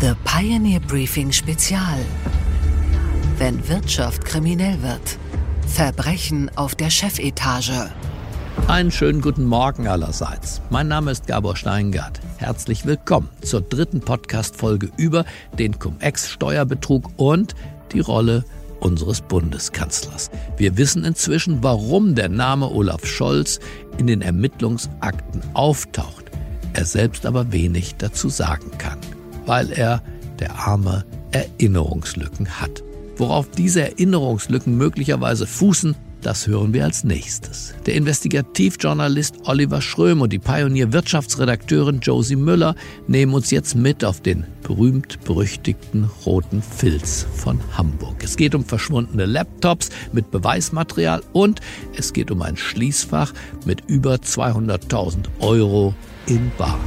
The Pioneer Briefing Spezial. Wenn Wirtschaft kriminell wird. Verbrechen auf der Chefetage. Einen schönen guten Morgen allerseits. Mein Name ist Gabor Steingart. Herzlich willkommen zur dritten Podcast-Folge über den Cum-Ex-Steuerbetrug und die Rolle unseres Bundeskanzlers. Wir wissen inzwischen, warum der Name Olaf Scholz in den Ermittlungsakten auftaucht, er selbst aber wenig dazu sagen kann weil er, der Arme, Erinnerungslücken hat. Worauf diese Erinnerungslücken möglicherweise fußen, das hören wir als nächstes. Der Investigativjournalist Oliver Schröm und die Pionier-Wirtschaftsredakteurin Josie Müller nehmen uns jetzt mit auf den berühmt-berüchtigten roten Filz von Hamburg. Es geht um verschwundene Laptops mit Beweismaterial und es geht um ein Schließfach mit über 200.000 Euro in Bar.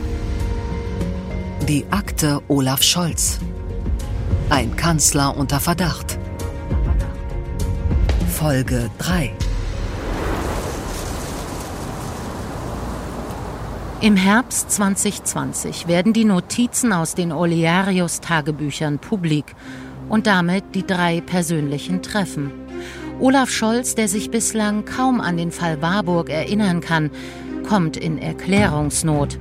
Die Akte Olaf Scholz. Ein Kanzler unter Verdacht. Folge 3. Im Herbst 2020 werden die Notizen aus den Olearius-Tagebüchern publik und damit die drei persönlichen Treffen. Olaf Scholz, der sich bislang kaum an den Fall Warburg erinnern kann, kommt in Erklärungsnot.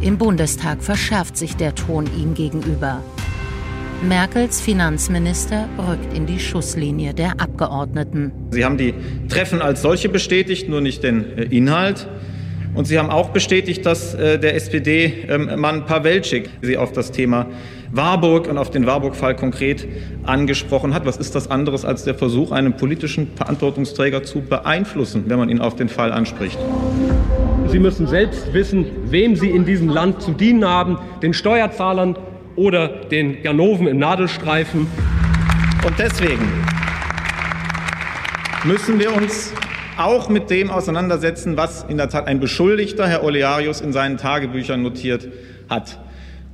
Im Bundestag verschärft sich der Ton ihm gegenüber. Merkels Finanzminister rückt in die Schusslinie der Abgeordneten. Sie haben die Treffen als solche bestätigt, nur nicht den äh, Inhalt. Und Sie haben auch bestätigt, dass äh, der SPD-Mann Pawelczyk Sie auf das Thema Warburg und auf den Warburg-Fall konkret angesprochen hat. Was ist das anderes als der Versuch, einen politischen Verantwortungsträger zu beeinflussen, wenn man ihn auf den Fall anspricht? Sie müssen selbst wissen, wem Sie in diesem Land zu dienen haben, den Steuerzahlern oder den Ganoven im Nadelstreifen. Und deswegen müssen wir uns auch mit dem auseinandersetzen, was in der Tat ein Beschuldigter, Herr Olearius, in seinen Tagebüchern notiert hat.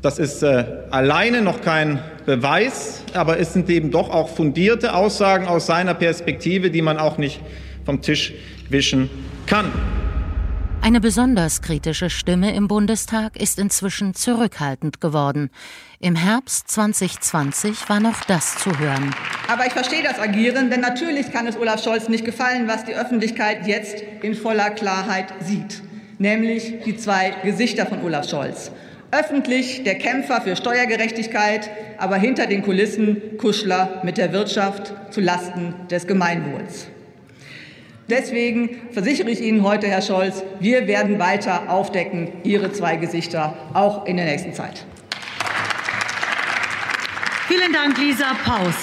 Das ist äh, alleine noch kein Beweis, aber es sind eben doch auch fundierte Aussagen aus seiner Perspektive, die man auch nicht vom Tisch wischen kann. Eine besonders kritische Stimme im Bundestag ist inzwischen zurückhaltend geworden. Im Herbst 2020 war noch das zu hören. Aber ich verstehe das Agieren, denn natürlich kann es Olaf Scholz nicht gefallen, was die Öffentlichkeit jetzt in voller Klarheit sieht, nämlich die zwei Gesichter von Olaf Scholz. Öffentlich der Kämpfer für Steuergerechtigkeit, aber hinter den Kulissen Kuschler mit der Wirtschaft zu Lasten des Gemeinwohls. Deswegen versichere ich Ihnen heute, Herr Scholz, wir werden weiter aufdecken, Ihre zwei Gesichter, auch in der nächsten Zeit. Vielen Dank, Lisa Paus.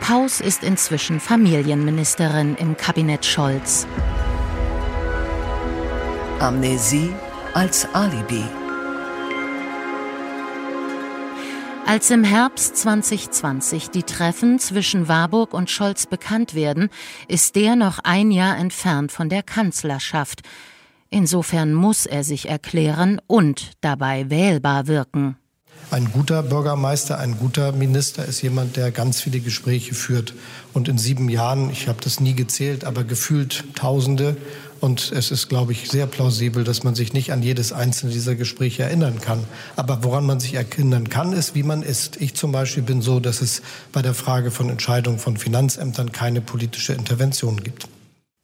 Paus ist inzwischen Familienministerin im Kabinett Scholz. Amnesie als Alibi. Als im Herbst 2020 die Treffen zwischen Warburg und Scholz bekannt werden, ist der noch ein Jahr entfernt von der Kanzlerschaft. Insofern muss er sich erklären und dabei wählbar wirken. Ein guter Bürgermeister, ein guter Minister ist jemand, der ganz viele Gespräche führt. Und in sieben Jahren, ich habe das nie gezählt, aber gefühlt Tausende. Und es ist, glaube ich, sehr plausibel, dass man sich nicht an jedes einzelne dieser Gespräche erinnern kann. Aber woran man sich erinnern kann, ist, wie man ist. Ich zum Beispiel bin so, dass es bei der Frage von Entscheidungen von Finanzämtern keine politische Intervention gibt.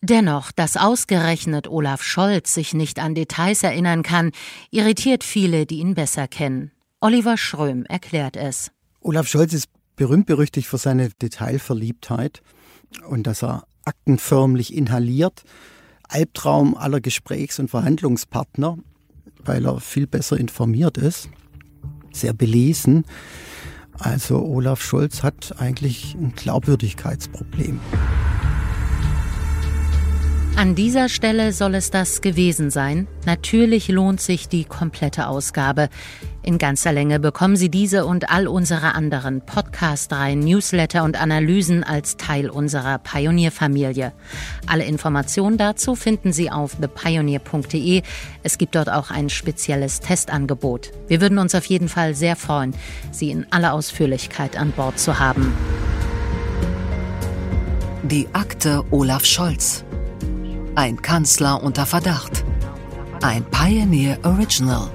Dennoch, dass ausgerechnet Olaf Scholz sich nicht an Details erinnern kann, irritiert viele, die ihn besser kennen. Oliver Schröm erklärt es. Olaf Scholz ist berühmt-berüchtigt für seine Detailverliebtheit und dass er Akten förmlich inhaliert. Albtraum aller Gesprächs- und Verhandlungspartner, weil er viel besser informiert ist, sehr belesen. Also Olaf Scholz hat eigentlich ein Glaubwürdigkeitsproblem. An dieser Stelle soll es das gewesen sein. Natürlich lohnt sich die komplette Ausgabe. In ganzer Länge bekommen Sie diese und all unsere anderen Podcast-Reihen, Newsletter und Analysen als Teil unserer Pionierfamilie. Alle Informationen dazu finden Sie auf thepioneer.de. Es gibt dort auch ein spezielles Testangebot. Wir würden uns auf jeden Fall sehr freuen, Sie in aller Ausführlichkeit an Bord zu haben. Die Akte Olaf Scholz. Ein Kanzler unter Verdacht. Ein Pioneer Original.